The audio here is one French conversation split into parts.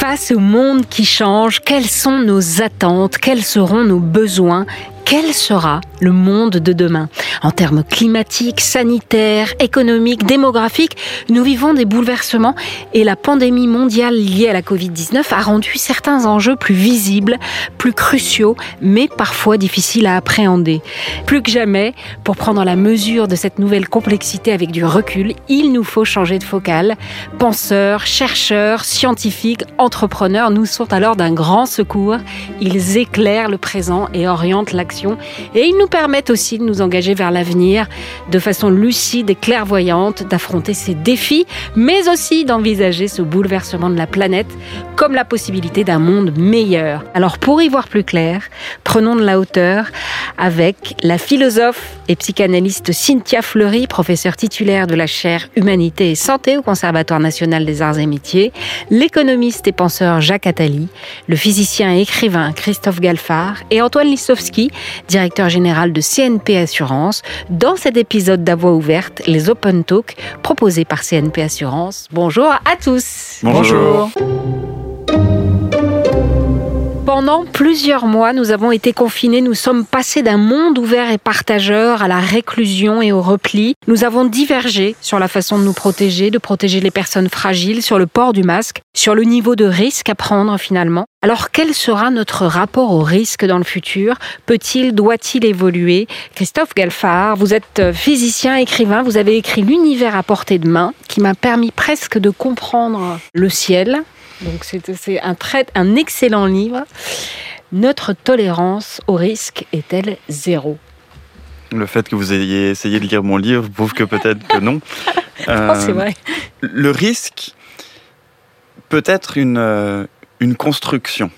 Face au monde qui change, quelles sont nos attentes Quels seront nos besoins quel sera le monde de demain? En termes climatiques, sanitaires, économiques, démographiques, nous vivons des bouleversements et la pandémie mondiale liée à la Covid-19 a rendu certains enjeux plus visibles, plus cruciaux, mais parfois difficiles à appréhender. Plus que jamais, pour prendre la mesure de cette nouvelle complexité avec du recul, il nous faut changer de focale. Penseurs, chercheurs, scientifiques, entrepreneurs nous sont alors d'un grand secours. Ils éclairent le présent et orientent l'action et ils nous permettent aussi de nous engager vers l'avenir de façon lucide et clairvoyante, d'affronter ces défis, mais aussi d'envisager ce bouleversement de la planète comme la possibilité d'un monde meilleur. Alors pour y voir plus clair, prenons de la hauteur avec la philosophe et psychanalyste Cynthia Fleury, professeure titulaire de la chaire Humanité et Santé au Conservatoire national des arts et métiers, l'économiste et penseur Jacques Attali, le physicien et écrivain Christophe Galfard et Antoine Lissowski, directeur général de CNP Assurance, dans cet épisode d'Avoix ouverte, les Open Talk proposés par CNP Assurance. Bonjour à tous. Bonjour. Pendant plusieurs mois, nous avons été confinés, nous sommes passés d'un monde ouvert et partageur à la réclusion et au repli. Nous avons divergé sur la façon de nous protéger, de protéger les personnes fragiles, sur le port du masque, sur le niveau de risque à prendre finalement. Alors quel sera notre rapport au risque dans le futur? Peut-il, doit-il évoluer? Christophe Galfard, vous êtes physicien, écrivain, vous avez écrit L'univers à portée de main, qui m'a permis presque de comprendre le ciel, donc c'est un, un excellent livre. Notre tolérance au risque est-elle zéro? Le fait que vous ayez essayé de lire mon livre prouve que peut-être que non. Euh, c'est vrai. Le risque peut être une, euh, une construction.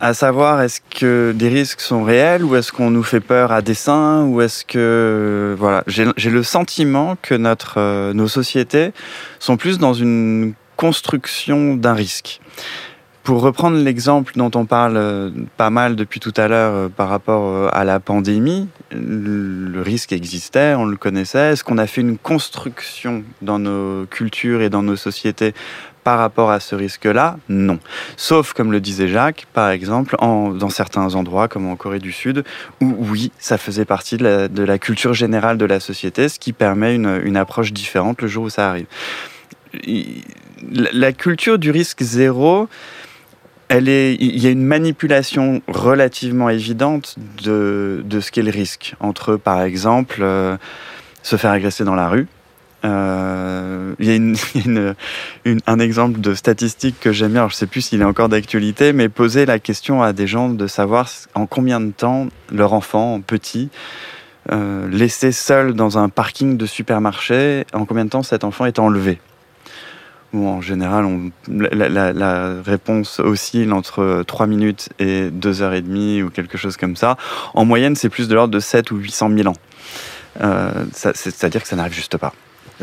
À savoir, est-ce que des risques sont réels ou est-ce qu'on nous fait peur à dessein ou est-ce que voilà, j'ai le sentiment que notre euh, nos sociétés sont plus dans une construction d'un risque. Pour reprendre l'exemple dont on parle euh, pas mal depuis tout à l'heure euh, par rapport euh, à la pandémie, le risque existait, on le connaissait. Est-ce qu'on a fait une construction dans nos cultures et dans nos sociétés par rapport à ce risque-là Non. Sauf, comme le disait Jacques, par exemple, dans certains endroits, comme en Corée du Sud, où oui, ça faisait partie de la, culture générale de la société, ce qui permet une, approche différente le jour où ça arrive la culture du risque zéro, il y a une manipulation relativement évidente de, ce qu'est le risque. Entre, par exemple, euh, se faire agresser dans la rue. Euh, il y a un exemple de statistique que j'aime bien, je ne sais plus s'il est encore d'actualité, mais poser la question à des gens de savoir en combien de temps leur enfant petit euh, laissé seul dans un parking de supermarché, en combien de temps cet enfant est enlevé? En général, la, réponse oscille entre 3 minutes et 2 heures et demie ou quelque chose comme ça. En moyenne, c'est plus de l'ordre de 7 ou 800 000 ans. Euh, c'est-à-dire que ça n'arrive juste pas.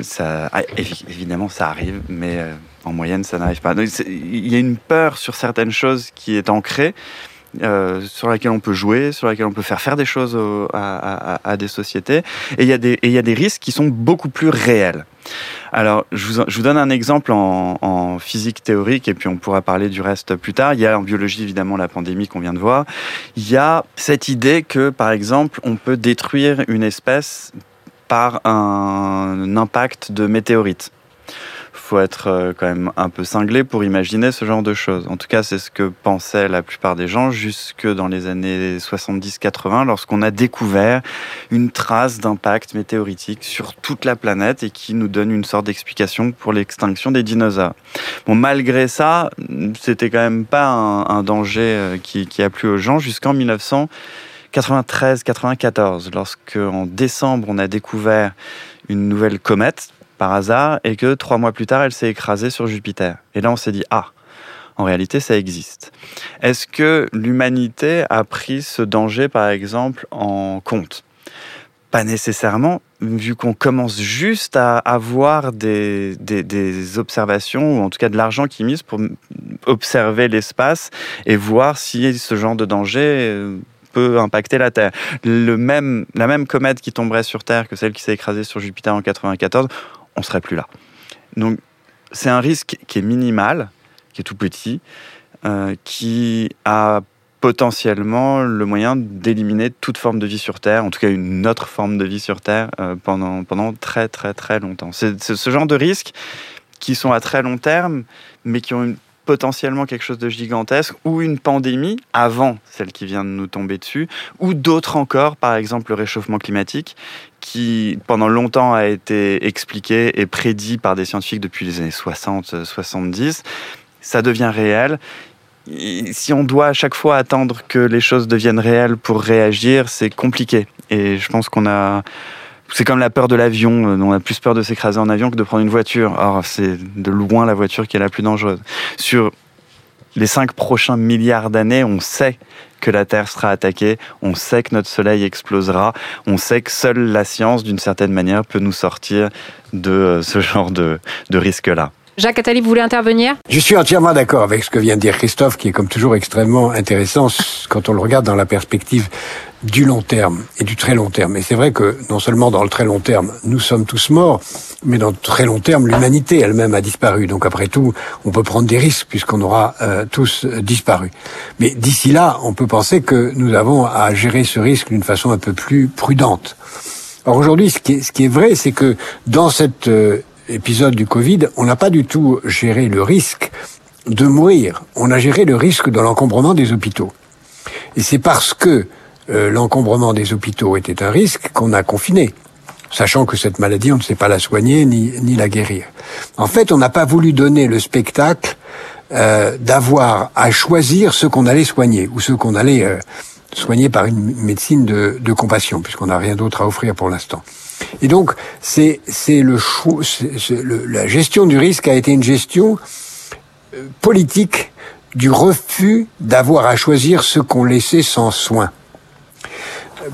Ça, ah, évidemment, ça arrive, mais euh, en moyenne, ça n'arrive pas. Il y a une peur sur certaines choses qui est ancrée, euh, sur laquelle on peut jouer, sur laquelle on peut faire faire des choses à, des sociétés. Et il y, a des, y a des risques qui sont beaucoup plus réels. Alors, je vous, donne un exemple en, physique théorique, et puis on pourra parler du reste plus tard. Il y a en biologie, évidemment, la pandémie qu'on vient de voir. Il y a cette idée que, par exemple, on peut détruire une espèce par un impact de météorite faut être euh, quand même un peu cinglé pour imaginer ce genre de choses. En tout cas, c'est ce que pensaient la plupart des gens jusque dans les années 70-80 lorsqu'on a découvert une trace d'impact météoritique sur toute la planète et qui nous donne une sorte d'explication pour l'extinction des dinosaures. Bon, malgré ça, c'était quand même pas un, danger euh, qui, a plu aux gens jusqu'en 1993-94, lorsque en décembre on a découvert une nouvelle comète par hasard et que trois mois plus tard, elle s'est écrasée sur Jupiter. Et là, on s'est dit, ah, en réalité, ça existe. Est-ce que l'humanité a pris ce danger, par exemple, en compte? Pas nécessairement, vu qu'on commence juste à avoir des, des, observations, ou en tout cas de l'argent qui est mis pour observer l'espace et voir si ce genre de danger euh, peut impacter la Terre. Le même, la même comète qui tomberait sur Terre que celle qui s'est écrasée sur Jupiter en 94, on serait plus là. Donc c'est un risque qui est minimal, qui est tout petit, qui a potentiellement le moyen d'éliminer toute forme de vie sur Terre, en tout cas une autre forme de vie sur Terre, pendant, pendant très très très longtemps. C'est ce genre de risques qui sont à très long terme, mais qui ont une potentiellement quelque chose de gigantesque, ou une pandémie avant celle qui vient de nous tomber dessus, ou d'autres encore, par exemple le réchauffement climatique, qui pendant longtemps a été expliqué et prédit par des scientifiques depuis les années 60-70. Ça devient réel. Si on doit à chaque fois attendre que les choses deviennent réelles pour réagir, c'est compliqué. Et je pense qu'on a, c'est comme la peur de l'avion. Euh, on a plus peur de s'écraser en avion que de prendre une voiture. Or, c'est de loin la voiture qui est la plus dangereuse. Sur les cinq prochains milliards d'années, on sait que la Terre sera attaquée, on sait que notre Soleil explosera, on sait que seule la science, d'une certaine manière, peut nous sortir de euh, ce genre de, de risque-là. Jacques Attali, vous voulez intervenir? Je suis entièrement d'accord avec ce que vient de dire Christophe, qui est comme toujours extrêmement intéressant quand on le regarde dans la perspective du long terme et du très long terme. Et c'est vrai que non seulement dans le très long terme, nous sommes tous morts, mais dans le très long terme, l'humanité elle-même a disparu. Donc après tout, on peut prendre des risques puisqu'on aura euh, tous euh, disparu. Mais d'ici là, on peut penser que nous avons à gérer ce risque d'une façon un peu plus prudente. Or aujourd'hui, ce, ce qui est, vrai, c'est que dans cette euh, épisode du Covid, on n'a pas du tout géré le risque de mourir. On a géré le risque de l'encombrement des hôpitaux. Et c'est parce que euh, l'encombrement des hôpitaux était un risque qu'on a confiné, sachant que cette maladie, on ne sait pas la soigner ni, ni la guérir. En fait, on n'a pas voulu donner le spectacle euh, d'avoir à choisir ce qu'on allait soigner ou ce qu'on allait euh, soigner par une médecine de, de compassion, puisqu'on n'a rien d'autre à offrir pour l'instant. Et donc, c'est choix, le la gestion du risque a été une gestion euh, politique du refus d'avoir à choisir ce qu'on laissait sans soin.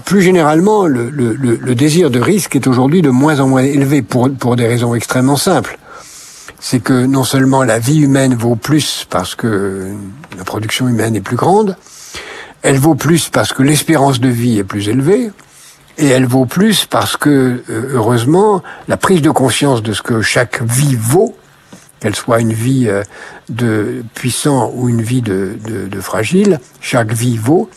Plus généralement, le, désir de risque est aujourd'hui de moins en moins élevé pour, des raisons extrêmement simples. C'est que non seulement la vie humaine vaut plus parce que la production humaine est plus grande, elle vaut plus parce que l'espérance de vie est plus élevée, et elle vaut plus parce que, euh, heureusement, la prise de conscience de ce que chaque vie vaut, qu'elle soit une vie euh, de puissant ou une vie de fragile, chaque vie vaut,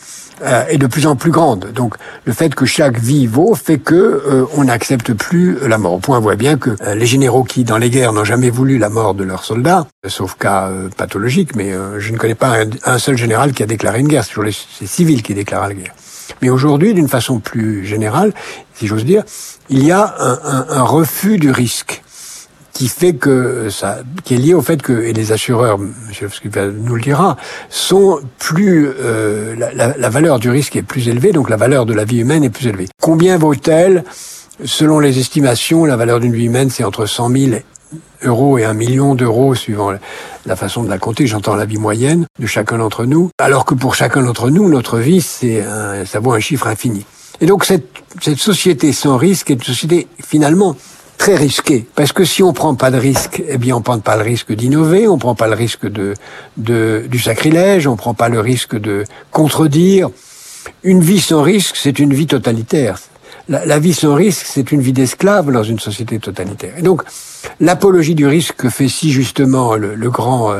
euh, est de plus en plus grande. Donc le fait que chaque vie vaut fait que on n'accepte plus la mort. Au point on voit bien que les généraux qui dans les guerres n'ont jamais voulu la mort de leurs soldats, sauf cas pathologique, mais je ne connais pas un, seul général qui a déclaré une guerre. C'est toujours les, les civils qui déclarent la guerre. Mais aujourd'hui, d'une façon plus générale, si j'ose dire, il y a un, un, un, refus du risque qui fait que ça, qui est lié au fait que et les assureurs, M. nous le dira, sont plus euh, la, valeur du risque est plus élevée, donc la valeur de la vie humaine est plus élevée. Combien vaut-elle? Selon les estimations, la valeur d'une vie humaine, c'est entre 100 000 euros et un million d'euros suivant la façon de la compter, j'entends la vie moyenne de chacun d'entre nous, alors que pour chacun d'entre nous, notre vie, c'est ça vaut un chiffre infini. Et donc cette, cette société sans risque est une société finalement très risquée, parce que si on prend pas de risque, eh bien on prend pas le risque d'innover, on prend pas le risque de, de du sacrilège, on prend pas le risque de contredire. Une vie sans risque, c'est une vie totalitaire la, la vie sans risque, c'est une vie d'esclave dans une société totalitaire. Et donc, l'apologie du risque que fait si justement le, le grand euh,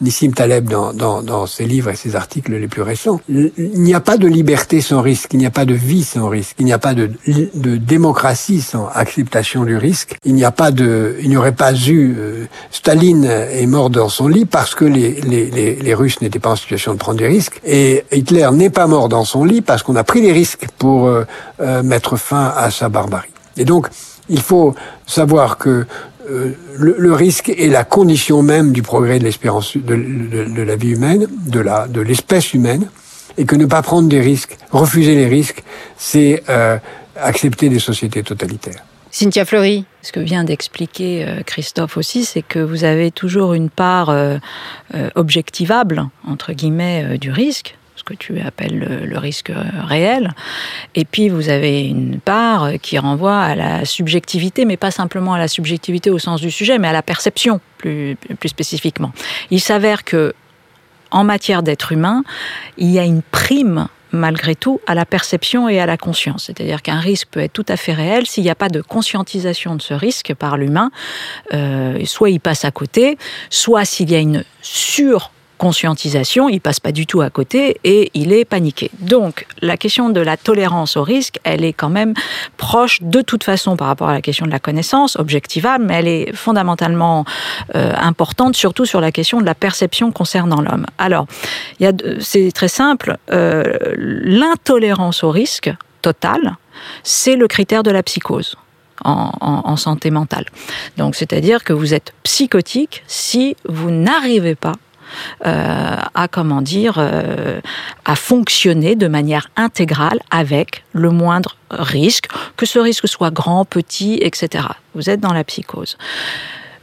Nissim Taleb dans, dans, dans, ses livres et ses articles les plus récents, il n'y a pas de liberté sans risque, il n'y a pas de vie sans risque, il n'y a pas de, de, démocratie sans acceptation du risque, il n'y a pas de, il n'y aurait pas eu, euh, Staline est mort dans son lit parce que les, les, les, les Russes n'étaient pas en situation de prendre des risques, et Hitler n'est pas mort dans son lit parce qu'on a pris des risques pour euh, euh, mettre fin à sa barbarie. Et donc, il faut savoir que euh, le, risque est la condition même du progrès de l'espérance de, la vie humaine, de la de l'espèce humaine, et que ne pas prendre des risques, refuser les risques, c'est euh, accepter des sociétés totalitaires. Cynthia Fleury. Ce que vient d'expliquer euh, Christophe aussi, c'est que vous avez toujours une part objectivable, entre guillemets, du risque, ce que tu appelles le, risque réel. Et puis, vous avez une part qui renvoie à la subjectivité, mais pas simplement à la subjectivité au sens du sujet, mais à la perception plus, plus spécifiquement. Il s'avère que, en matière d'être humain, il y a une prime malgré tout à la perception et à la conscience. C'est-à-dire qu'un risque peut être tout à fait réel s'il n'y a pas de conscientisation de ce risque par l'humain. Euh, soit il passe à côté, soit s'il y a une sur conscientisation, il passe pas du tout à côté et il est paniqué. Donc la question de la tolérance au risque, elle est quand même proche de toute façon par rapport à la question de la connaissance, objectivable, mais elle est fondamentalement euh, importante, surtout sur la question de la perception concernant l'homme. Alors, c'est très simple, euh, l'intolérance au risque total, c'est le critère de la psychose. En, en, santé mentale. Donc, c'est-à-dire que vous êtes psychotique si vous n'arrivez pas à comment dire euh, à fonctionner de manière intégrale avec le moindre risque, que ce risque soit grand, petit, etc. Vous êtes dans la psychose.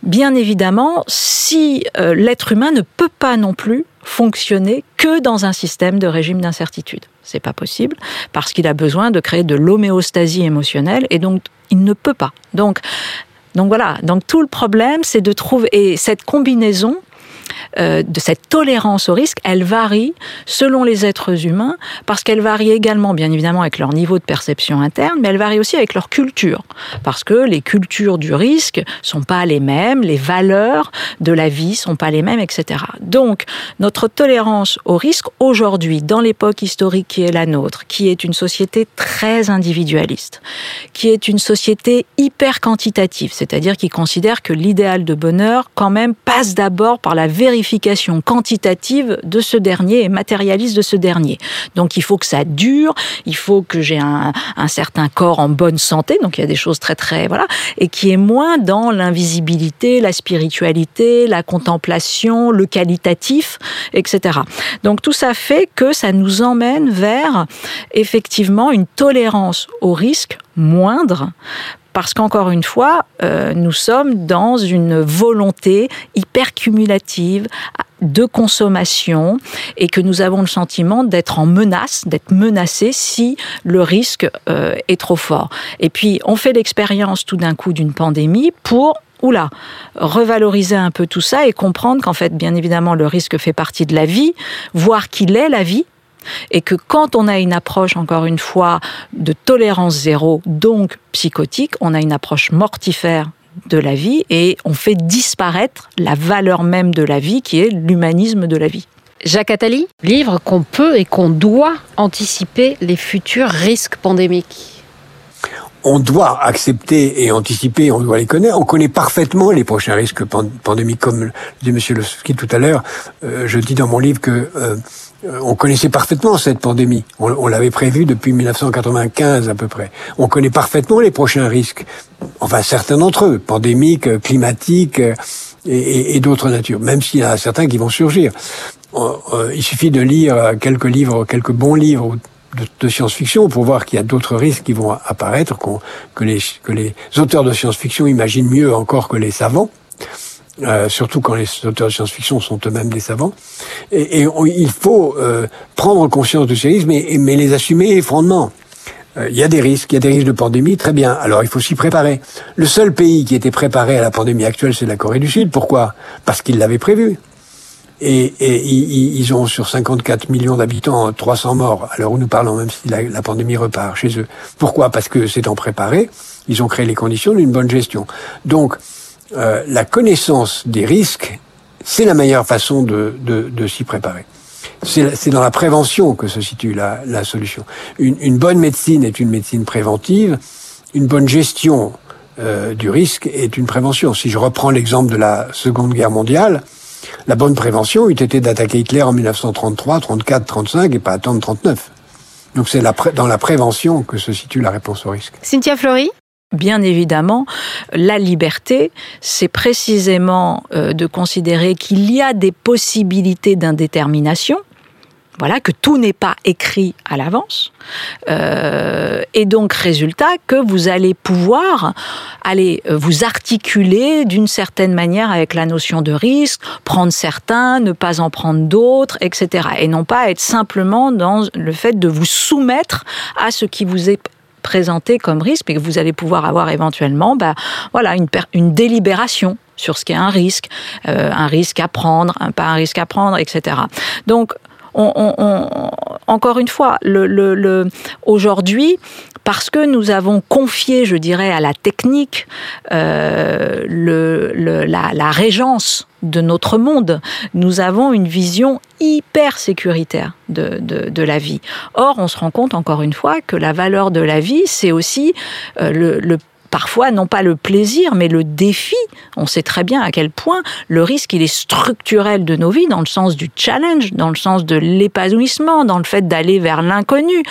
Bien évidemment, si euh, l'être humain ne peut pas non plus fonctionner que dans un système de régime d'incertitude. C'est pas possible parce qu'il a besoin de créer de l'homéostasie émotionnelle et donc il ne peut pas. Donc donc voilà, donc tout le problème c'est de trouver et cette combinaison euh, de cette tolérance au risque, elle varie selon les êtres humains, parce qu'elle varie également, bien évidemment, avec leur niveau de perception interne, mais elle varie aussi avec leur culture, parce que les cultures du risque sont pas les mêmes, les valeurs de la vie sont pas les mêmes, etc. Donc, notre tolérance au risque aujourd'hui, dans l'époque historique qui est la nôtre, qui est une société très individualiste, qui est une société hyper quantitative, c'est-à-dire qui considère que l'idéal de bonheur, quand même, passe d'abord par la vérification quantitative de ce dernier et matérialiste de ce dernier. Donc il faut que ça dure, il faut que j'ai un, certain corps en bonne santé, donc il y a des choses très très voilà, et qui est moins dans l'invisibilité, la spiritualité, la contemplation, le qualitatif, etc. Donc tout ça fait que ça nous emmène vers effectivement une tolérance au risque moindre parce qu'encore une fois, euh, nous sommes dans une volonté hyper cumulative de consommation et que nous avons le sentiment d'être en menace, d'être menacé si le risque euh, est trop fort. Et puis, on fait l'expérience tout d'un coup d'une pandémie pour oula, revaloriser un peu tout ça et comprendre qu'en fait, bien évidemment, le risque fait partie de la vie, voir qu'il est la vie, et que quand on a une approche, encore une fois, de tolérance zéro, donc psychotique, on a une approche mortifère de la vie et on fait disparaître la valeur même de la vie qui est l'humanisme de la vie. Jacques Attali, livre qu'on peut et qu'on doit anticiper les futurs risques pandémiques on doit accepter et anticiper, on doit les connaître. On connaît parfaitement les prochains risques pandémiques, comme dit M. Lewski tout à l'heure. Euh, je dis dans mon livre que euh, on connaissait parfaitement cette pandémie. On, l'avait prévu depuis 1995 à peu près. On connaît parfaitement les prochains risques. Enfin, certains d'entre eux, pandémiques, climatiques et, et d'autres natures. Même s'il y en a certains qui vont surgir. Euh, il suffit de lire quelques livres, quelques bons livres de, science-fiction pour voir qu'il y a d'autres risques qui vont apparaître, que, les, que les auteurs de science-fiction imaginent mieux encore que les savants. Euh, surtout quand les auteurs de science-fiction sont eux-mêmes des savants. Et, il faut euh, prendre conscience de ces risques, mais, mais les assumer froidement. Euh, il y a des risques, il y a des risques de pandémie, très bien. Alors il faut s'y préparer. Le seul pays qui était préparé à la pandémie actuelle, c'est la Corée du Sud. Pourquoi? Parce qu'il l'avait prévu. Et, et, ils ont sur 54 millions d'habitants 300 morts à l'heure où nous parlons, même si la, pandémie repart chez eux. Pourquoi? Parce que c'est en préparé, ils ont créé les conditions d'une bonne gestion. Donc, euh, la connaissance des risques, c'est la meilleure façon de, de, de s'y préparer. C'est dans la prévention que se situe la, la solution. Une, une, bonne médecine est une médecine préventive. Une bonne gestion euh, du risque est une prévention. Si je reprends l'exemple de la Seconde Guerre mondiale, la bonne prévention eût été d'attaquer Hitler en 1933, 34, 35 et pas attendre 39. Donc c'est dans la prévention que se situe la réponse au risque. Cynthia Fleury Bien évidemment, la liberté, c'est précisément euh, de considérer qu'il y a des possibilités d'indétermination, voilà, que tout n'est pas écrit à l'avance. Euh, et donc, résultat, que vous allez pouvoir aller euh, vous articuler d'une certaine manière avec la notion de risque, prendre certains, ne pas en prendre d'autres, etc. Et non pas être simplement dans le fait de vous soumettre à ce qui vous est présenté comme risque, mais que vous allez pouvoir avoir éventuellement, bah, voilà, une, une délibération sur ce qu'est un risque, euh, un risque à prendre, un, pas un risque à prendre, etc. Donc, on, encore une fois, aujourd'hui, parce que nous avons confié, je dirais, à la technique euh, la, régence de notre monde, nous avons une vision hyper sécuritaire de, la vie. Or, on se rend compte encore une fois que la valeur de la vie, c'est aussi euh, le parfois non pas le plaisir, mais le défi. On sait très bien à quel point le risque, il est structurel de nos vies, dans le sens du challenge, dans le sens de l'épanouissement, dans le fait d'aller vers l'inconnu.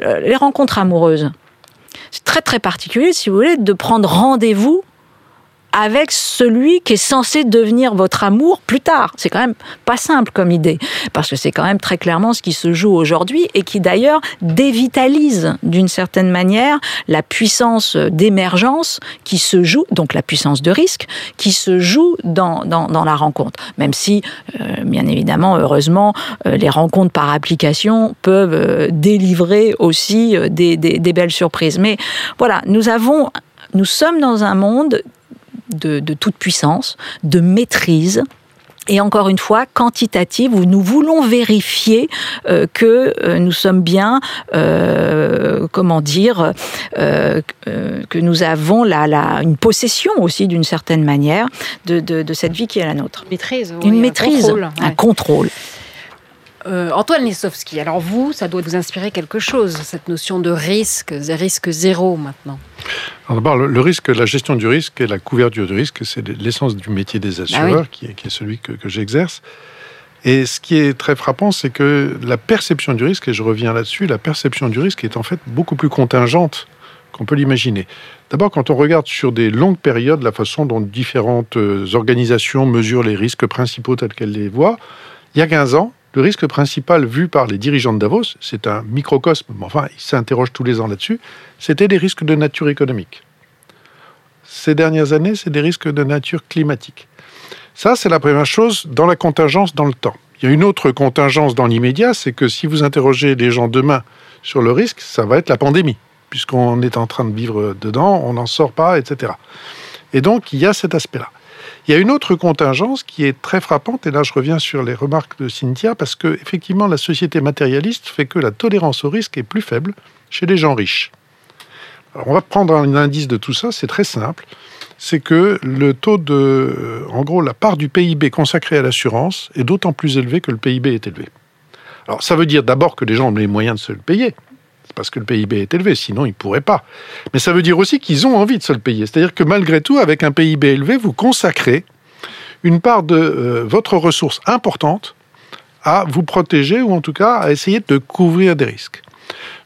Euh, les rencontres amoureuses, c'est très très particulier, si vous voulez, de prendre rendez-vous avec celui qui est censé devenir votre amour plus tard. C'est quand même pas simple comme idée, parce que c'est quand même très clairement ce qui se joue aujourd'hui et qui d'ailleurs dévitalise d'une certaine manière la puissance d'émergence qui se joue, donc la puissance de risque, qui se joue dans, dans, la rencontre. Même si, euh, bien évidemment, heureusement, euh, les rencontres par application peuvent euh, délivrer aussi des, des, des belles surprises. Mais voilà, nous avons nous sommes dans un monde de, toute puissance, de maîtrise, et encore une fois quantitative où nous voulons vérifier euh, que euh, nous sommes bien, euh, comment dire, que nous avons la, une possession aussi d'une certaine manière de, cette vie qui est la nôtre. Maîtrise, une maîtrise, un contrôle. Antoine Lissowski, alors vous, ça doit vous inspirer quelque chose, cette notion de risque, risque zéro maintenant. D'abord, le, risque, la gestion du risque et la couverture du risque, c'est l'essence du métier des bah assureurs, qui, est, celui que, j'exerce. Et ce qui est très frappant, c'est que la perception du risque, et je reviens là-dessus, la perception du risque est en fait beaucoup plus contingente qu'on peut l'imaginer. D'abord, quand on regarde sur des longues périodes la façon dont différentes euh, organisations mesurent les risques principaux tels qu'elles les voient, il y a 15 ans, le risque principal vu par les dirigeants de Davos, c'est un microcosme, mais enfin, ils s'interrogent tous les ans là-dessus, c'était des risques de nature économique. Ces dernières années, c'est des risques de nature climatique. Ça, c'est la première chose dans la contingence dans le temps. Il y a une autre contingence dans l'immédiat, c'est que si vous interrogez les gens demain sur le risque, ça va être la pandémie, puisqu'on est en train de vivre dedans, on n'en sort pas, etc. Et donc, il y a cet aspect-là. Il y a une autre contingence qui est très frappante, et là je reviens sur les remarques de Cynthia, parce que effectivement la société matérialiste fait que la tolérance au risque est plus faible chez les gens riches. On va prendre un indice de tout ça, c'est très simple. C'est que le taux de. En gros, la part du PIB consacrée à l'assurance est d'autant plus élevée que le PIB est élevé. Alors ça veut dire d'abord que les gens ont les moyens de se le payer, parce que le PIB est élevé, sinon ils ne pourraient pas. Mais ça veut dire aussi qu'ils ont envie de se le payer. C'est-à-dire que malgré tout, avec un PIB élevé, vous consacrez une part de euh, votre ressource importante à vous protéger ou en tout cas à essayer de couvrir des risques.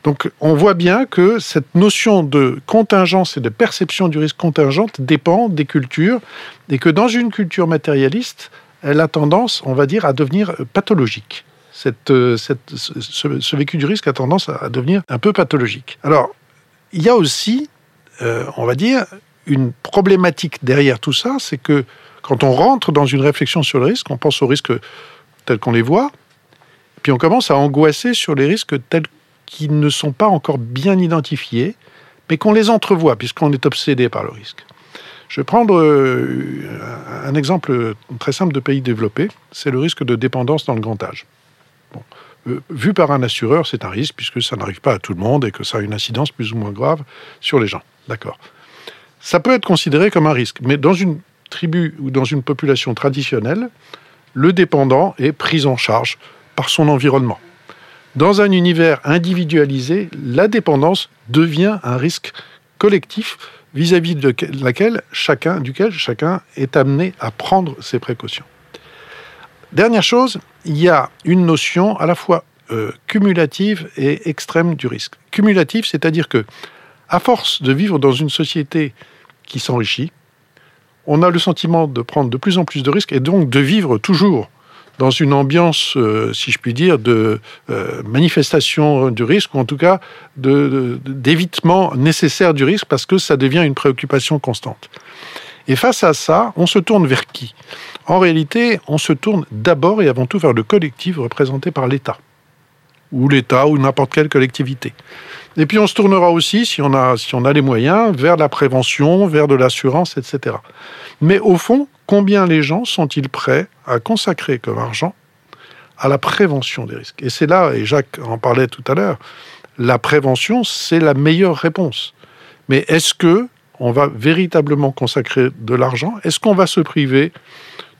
Donc on voit bien que cette notion de contingence et de perception du risque contingente dépend des cultures et que dans une culture matérialiste, elle a tendance, on va dire, à devenir pathologique. Euh, ce, vécu du risque a tendance à, devenir un peu pathologique. Alors, il y a aussi, euh, on va dire, une problématique derrière tout ça, c'est que quand on rentre dans une réflexion sur le risque, on pense aux risques tels qu'on les voit, puis on commence à angoisser sur les risques tels qu'ils ne sont pas encore bien identifiés, mais qu'on les entrevoit, puisqu'on est obsédé par le risque. Je vais prendre euh, un exemple très simple de pays développés, c'est le risque de dépendance dans le grand âge. Euh, vu par un assureur, c'est un risque puisque ça n'arrive pas à tout le monde et que ça a une incidence plus ou moins grave sur les gens. D'accord. Ça peut être considéré comme un risque, mais dans une tribu ou dans une population traditionnelle, le dépendant est pris en charge par son environnement. Dans un univers individualisé, la dépendance devient un risque collectif vis-à-vis de laquelle chacun, duquel chacun est amené à prendre ses précautions. Dernière chose, il y a une notion à la fois euh, cumulative et extrême du risque. Cumulative, c'est-à-dire que, à force de vivre dans une société qui s'enrichit, on a le sentiment de prendre de plus en plus de risques et donc de vivre toujours dans une ambiance, euh, si je puis dire, de euh, manifestation du risque, ou en tout cas d'évitement nécessaire du risque, parce que ça devient une préoccupation constante. Et face à ça, on se tourne vers qui? En réalité, on se tourne d'abord et avant tout vers le collectif représenté par l'État, ou l'État, ou n'importe quelle collectivité. Et puis on se tournera aussi, si on a, si on a les moyens, vers la prévention, vers de l'assurance, etc. Mais au fond, combien les gens sont-ils prêts à consacrer comme argent à la prévention des risques? Et c'est là, et Jacques en parlait tout à l'heure, la prévention, c'est la meilleure réponse. Mais est-ce que on va véritablement consacrer de l'argent? Est-ce qu'on va se priver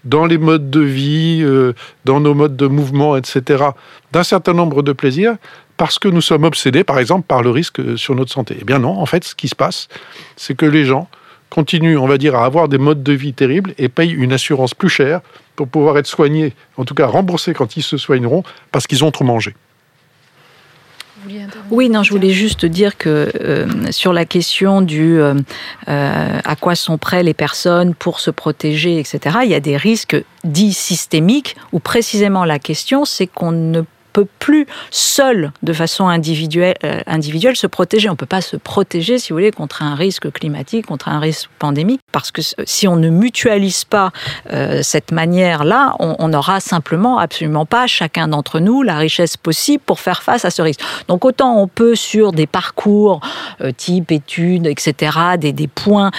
dans les modes de vie, euh, dans nos modes de mouvement, etc., d'un certain nombre de plaisirs parce que nous sommes obsédés, par exemple, par le risque sur notre santé. Eh bien non, en fait, ce qui se passe, c'est que les gens continuent, on va dire, à avoir des modes de vie terribles et payent une assurance plus chère pour pouvoir être soignés, en tout cas remboursés quand ils se soigneront, parce qu'ils ont trop mangé. Oui, non, je voulais juste dire que euh, sur la question du euh, euh, à quoi sont prêts les personnes pour se protéger, etc., il y a des risques dits systémiques où précisément la question c'est qu'on ne peut plus seul, de façon individuelle, euh, se protéger. On ne peut pas se protéger, si vous voulez, contre un risque climatique, contre un risque pandémique, parce que si on ne mutualise pas euh, cette manière-là, on n'aura simplement absolument pas chacun d'entre nous la richesse possible pour faire face à ce risque. Donc autant on peut sur des parcours euh, type études, etc., des, des points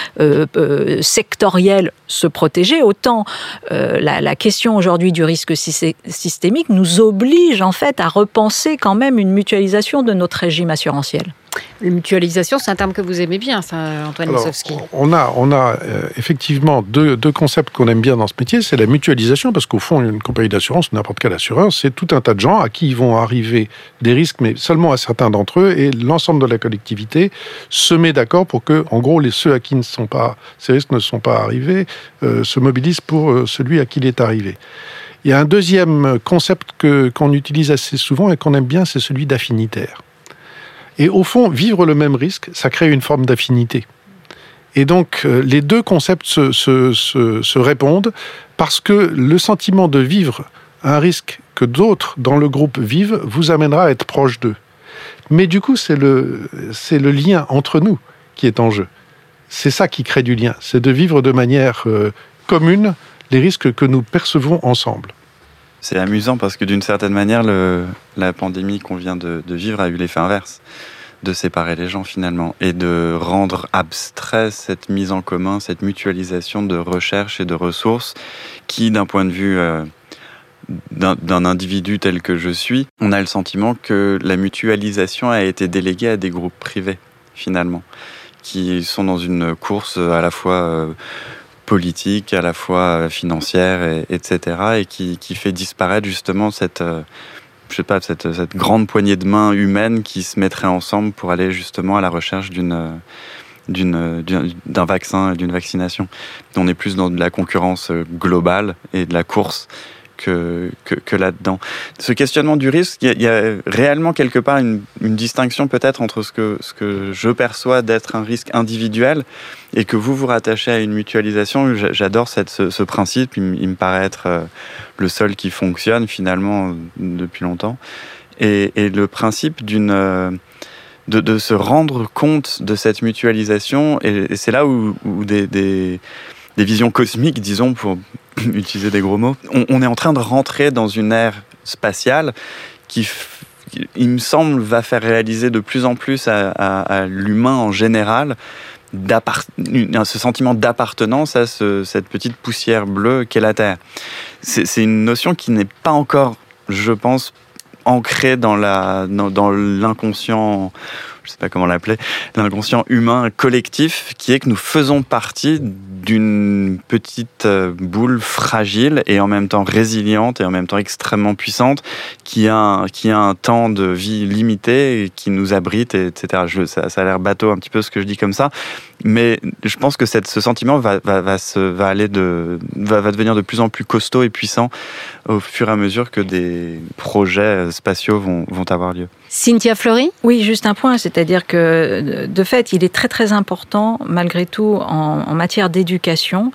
sectoriels se protéger, autant la, la question aujourd'hui du risque systémique nous oblige en fait à repenser quand même une mutualisation de notre régime assurantiel. La mutualisation, c'est un terme que vous aimez bien, ça, Antoine Lissowski. On a, on a euh, effectivement deux, deux concepts qu'on aime bien dans ce métier. C'est la mutualisation, parce qu'au fond, une compagnie d'assurance, n'importe quelle assureur, c'est tout un tas de gens à qui vont arriver des risques, mais seulement à certains d'entre eux, et l'ensemble de la collectivité se met d'accord pour que, en gros, les, ceux à qui ne sont pas, ces risques ne sont pas arrivés euh, se mobilisent pour euh, celui à qui il est arrivé. Il y a un deuxième concept qu'on utilise assez souvent et qu'on aime bien, c'est celui d'affinitaire. Et au fond, vivre le même risque, ça crée une forme d'affinité. Et donc, euh, les deux concepts se, se, répondent parce que le sentiment de vivre un risque que d'autres dans le groupe vivent vous amènera à être proche d'eux. Mais du coup, c'est le, c'est le lien entre nous qui est en jeu. C'est ça qui crée du lien, c'est de vivre de manière euh, commune les risques que nous percevons ensemble. C'est amusant parce que d'une certaine manière, la pandémie qu'on vient de, vivre a eu l'effet inverse, de séparer les gens finalement et de rendre abstrait cette mise en commun, cette mutualisation de recherche et de ressources qui, d'un point de vue euh, d'un individu tel que je suis, on a le sentiment que la mutualisation a été déléguée à des groupes privés finalement, qui sont dans une course à la fois... Euh, politique, à la fois euh, financière, et, etc., et qui, fait disparaître justement cette, euh, je sais pas, cette, grande poignée de mains humaines qui se mettraient ensemble pour aller justement à la recherche d'une euh, d'un vaccin, d'une vaccination. On est plus dans de la concurrence globale et de la course que, là-dedans. Ce questionnement du risque, il y, a réellement quelque part une, distinction peut-être entre ce que, je perçois d'être un risque individuel et que vous vous rattachez à une mutualisation. J'adore ce, principe, il, me paraît être euh, le seul qui fonctionne finalement depuis longtemps. Et, le principe d'une... Euh, de, se rendre compte de cette mutualisation, et, c'est là où, des visions cosmiques, disons, pour utiliser des gros mots, on, est en train de rentrer dans une ère spatiale qui, il me semble, va faire réaliser de plus en plus à, l'humain en général ce sentiment d'appartenance à cette petite poussière bleue qu'est la Terre. C'est une notion qui n'est pas encore, je pense, ancrée dans l'inconscient je sais pas comment l'appeler, l'inconscient humain collectif, qui est que nous faisons partie d'une petite euh, boule fragile et en même temps résiliente et en même temps extrêmement puissante, qui a un, qui a un temps de vie limité et qui nous abrite, etc. Ça, a l'air bateau un petit peu ce que je dis comme ça, mais je pense que ce sentiment va, va, va aller de, va, va devenir de plus en plus costaud et puissant au fur et à mesure que des projets spatiaux vont, vont avoir lieu. Cynthia Fleury Oui, juste un point, c'est-à-dire que de fait, il est très très important, malgré tout, en, en matière d'éducation,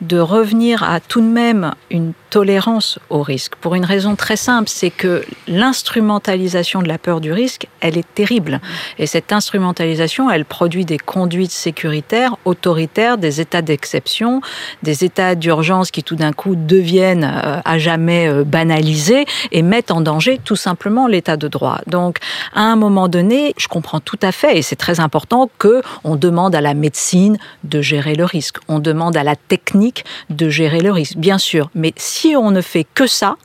de revenir à tout de même une tolérance au risque. Pour une raison très simple, c'est que l'instrumentalisation de la peur du risque, elle est terrible. Et cette instrumentalisation, elle produit des conduites sécuritaires, autoritaires, des états d'exception, des états d'urgence qui tout d'un coup deviennent euh, à jamais euh, banalisés et mettent en danger tout simplement l'état de droit. Donc, à un moment donné, je comprends tout à fait, et c'est très important que on demande à la médecine de gérer le risque. On demande à la technique de gérer le risque, bien sûr. Mais si on ne fait que ça,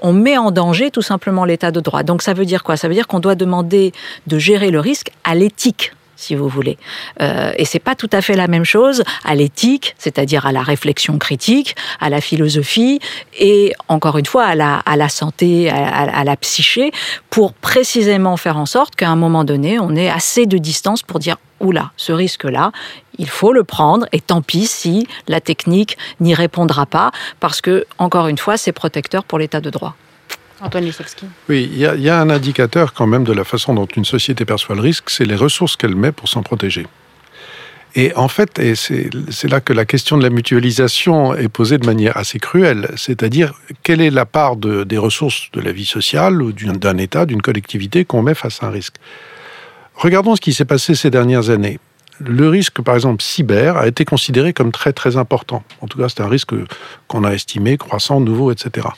on met en danger tout simplement l'état de droit. Donc ça veut dire quoi? Ça veut dire qu'on doit demander de gérer le risque à l'éthique si vous voulez. Euh, et c'est pas tout à fait la même chose à l'éthique, c'est-à-dire à la réflexion critique, à la philosophie et encore une fois à la, santé, à, à la psyché, pour précisément faire en sorte qu'à un moment donné, on ait assez de distance pour dire oula, ce risque-là, il faut le prendre et tant pis si la technique n'y répondra pas parce que encore une fois, c'est protecteur pour l'état de droit. Antoine Lissowski. Oui, il y, a un indicateur quand même de la façon dont une société perçoit le risque, c'est les ressources qu'elle met pour s'en protéger. Et en fait, et c'est là que la question de la mutualisation est posée de manière assez cruelle, c'est-à-dire quelle est la part de, des ressources de la vie sociale ou d'un État, d'une collectivité qu'on met face à un risque? Regardons ce qui s'est passé ces dernières années. Le risque, par exemple, cyber, a été considéré comme très très important. En tout cas, c'est un risque qu'on a estimé croissant, nouveau, etc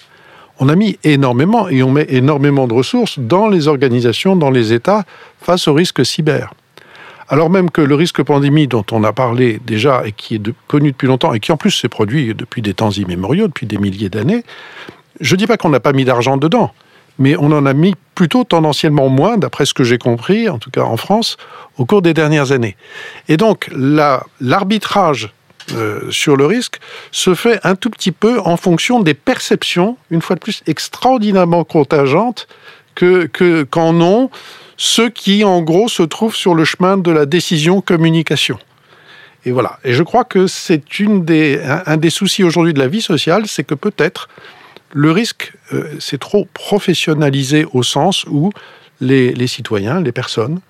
on a mis énormément et on met énormément de ressources dans les organisations, dans les États, face au risque cyber. Alors même que le risque pandémie dont on a parlé déjà et qui est connu depuis longtemps et qui en plus s'est produit depuis des temps immémoriaux, depuis des milliers d'années, je ne dis pas qu'on n'a pas mis d'argent dedans, mais on en a mis plutôt tendanciellement moins, d'après ce que j'ai compris, en tout cas en France, au cours des dernières années. Et donc l'arbitrage euh, sur le risque se fait un tout petit peu en fonction des perceptions, une fois de plus extraordinairement contingentes, que qu'en ont ceux qui, en gros, se trouvent sur le chemin de la décision communication. Et voilà. Et je crois que c'est un, des soucis aujourd'hui de la vie sociale, c'est que peut-être le risque, euh, c'est trop professionnalisé au sens où les, les citoyens, les personnes,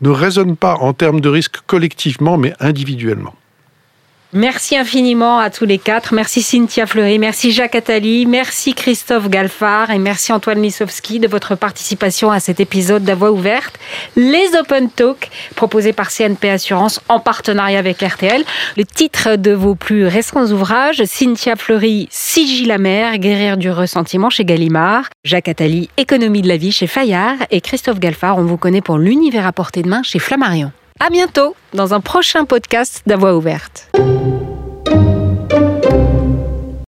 ne raisonnent pas en termes de risque collectivement, mais individuellement. Merci infiniment à tous les quatre. Merci Cynthia Fleury, merci Jacques Attali, merci Christophe Galfard et merci Antoine Lissowski de votre participation à cet épisode d'Avoix ouverte. Les Open Talk proposés par CNP Assurance en partenariat avec RTL. Le titre de vos plus récents ouvrages, Cynthia Fleury, Sigil la mer, guérir du ressentiment chez Gallimard. Jacques Attali, Économie de la vie chez Fayard et Christophe Galfard, on vous connaît pour l'univers à portée de main chez Flammarion. À bientôt dans un prochain podcast d'Avoix ouverte.